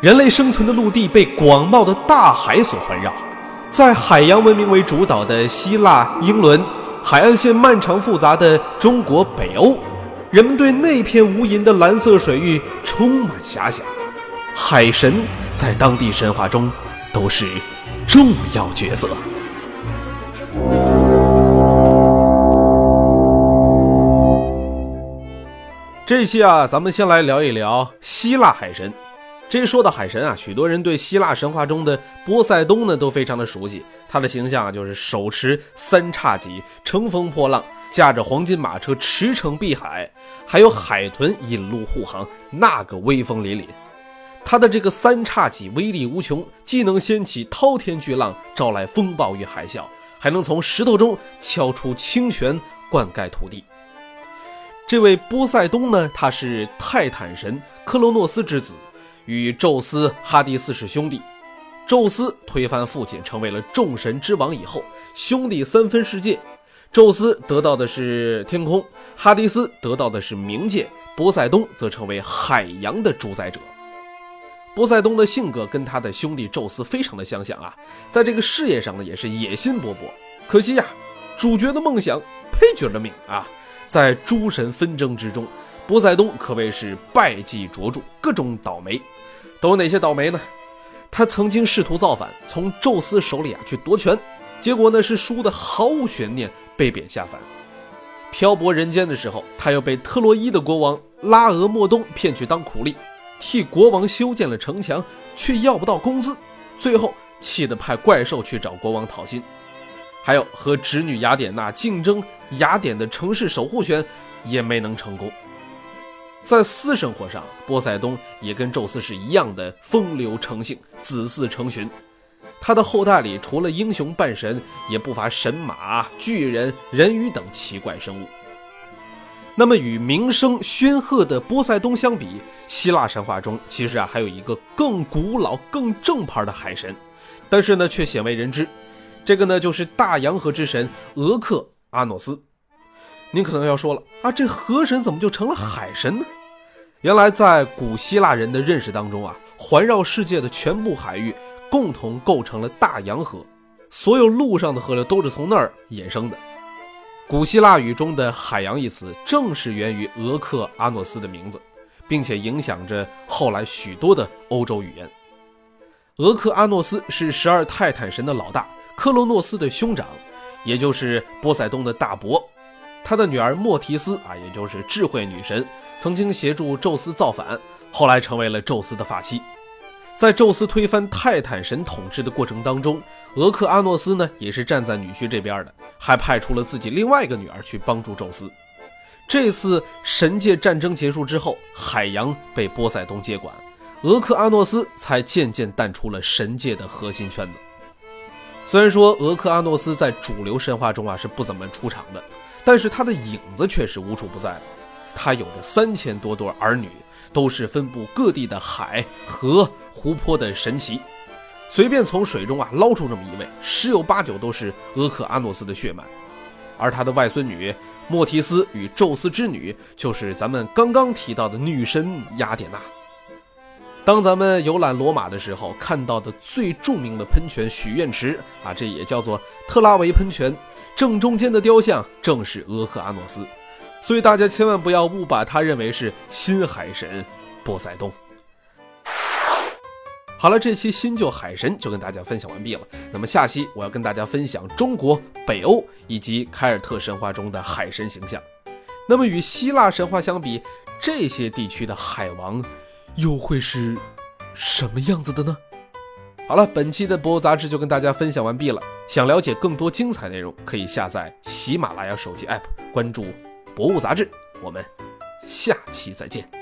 人类生存的陆地被广袤的大海所环绕，在海洋文明为主导的希腊、英伦，海岸线漫长复杂的中国、北欧，人们对那片无垠的蓝色水域充满遐想。海神在当地神话中都是重要角色。这期啊，咱们先来聊一聊希腊海神。这说到海神啊，许多人对希腊神话中的波塞冬呢都非常的熟悉。他的形象啊，就是手持三叉戟，乘风破浪，驾着黄金马车驰骋碧海，还有海豚引路护航，那个威风凛凛。他的这个三叉戟威力无穷，既能掀起滔天巨浪，招来风暴与海啸，还能从石头中敲出清泉，灌溉土地。这位波塞冬呢，他是泰坦神克罗诺斯之子。与宙斯、哈迪斯是兄弟。宙斯推翻父亲，成为了众神之王以后，兄弟三分世界。宙斯得到的是天空，哈迪斯得到的是冥界，波塞冬则成为海洋的主宰者。波塞冬的性格跟他的兄弟宙斯非常的相像啊，在这个事业上呢也是野心勃勃。可惜呀，主角的梦想，配角的命啊，在诸神纷争之中，波塞冬可谓是败绩卓著，各种倒霉。都有哪些倒霉呢？他曾经试图造反，从宙斯手里啊去夺权，结果呢是输的毫无悬念，被贬下凡。漂泊人间的时候，他又被特洛伊的国王拉俄莫东骗去当苦力，替国王修建了城墙，却要不到工资，最后气得派怪兽去找国王讨薪。还有和侄女雅典娜竞争雅典的城市守护权，也没能成功。在私生活上，波塞冬也跟宙斯是一样的风流成性、子嗣成群。他的后代里除了英雄半神，也不乏神马、巨人、人鱼等奇怪生物。那么，与名声煊赫的波塞冬相比，希腊神话中其实啊还有一个更古老、更正牌的海神，但是呢却鲜为人知。这个呢就是大洋河之神俄克阿诺斯。您可能要说了啊，这河神怎么就成了海神呢？原来，在古希腊人的认识当中啊，环绕世界的全部海域共同构成了大洋河，所有陆上的河流都是从那儿衍生的。古希腊语中的“海洋”一词，正是源于俄克阿诺斯的名字，并且影响着后来许多的欧洲语言。俄克阿诺斯是十二泰坦神的老大，克洛诺斯的兄长，也就是波塞冬的大伯。他的女儿莫提斯啊，也就是智慧女神，曾经协助宙斯造反，后来成为了宙斯的发妻。在宙斯推翻泰坦神统治的过程当中，俄克阿诺斯呢也是站在女婿这边的，还派出了自己另外一个女儿去帮助宙斯。这次神界战争结束之后，海洋被波塞冬接管，俄克阿诺斯才渐渐淡出了神界的核心圈子。虽然说俄克阿诺斯在主流神话中啊是不怎么出场的。但是他的影子却是无处不在的，他有着三千多对儿女，都是分布各地的海、河、湖泊的神奇。随便从水中啊捞出这么一位，十有八九都是俄克阿诺斯的血脉。而他的外孙女莫提斯与宙斯之女，就是咱们刚刚提到的女神雅典娜。当咱们游览罗马的时候，看到的最著名的喷泉许愿池啊，这也叫做特拉维喷泉。正中间的雕像正是俄克阿诺斯，所以大家千万不要误把他认为是新海神波塞冬。好了，这期新旧海神就跟大家分享完毕了。那么下期我要跟大家分享中国、北欧以及凯尔特神话中的海神形象。那么与希腊神话相比，这些地区的海王又会是什么样子的呢？好了，本期的博物杂志就跟大家分享完毕了。想了解更多精彩内容，可以下载喜马拉雅手机 APP，关注博物杂志。我们下期再见。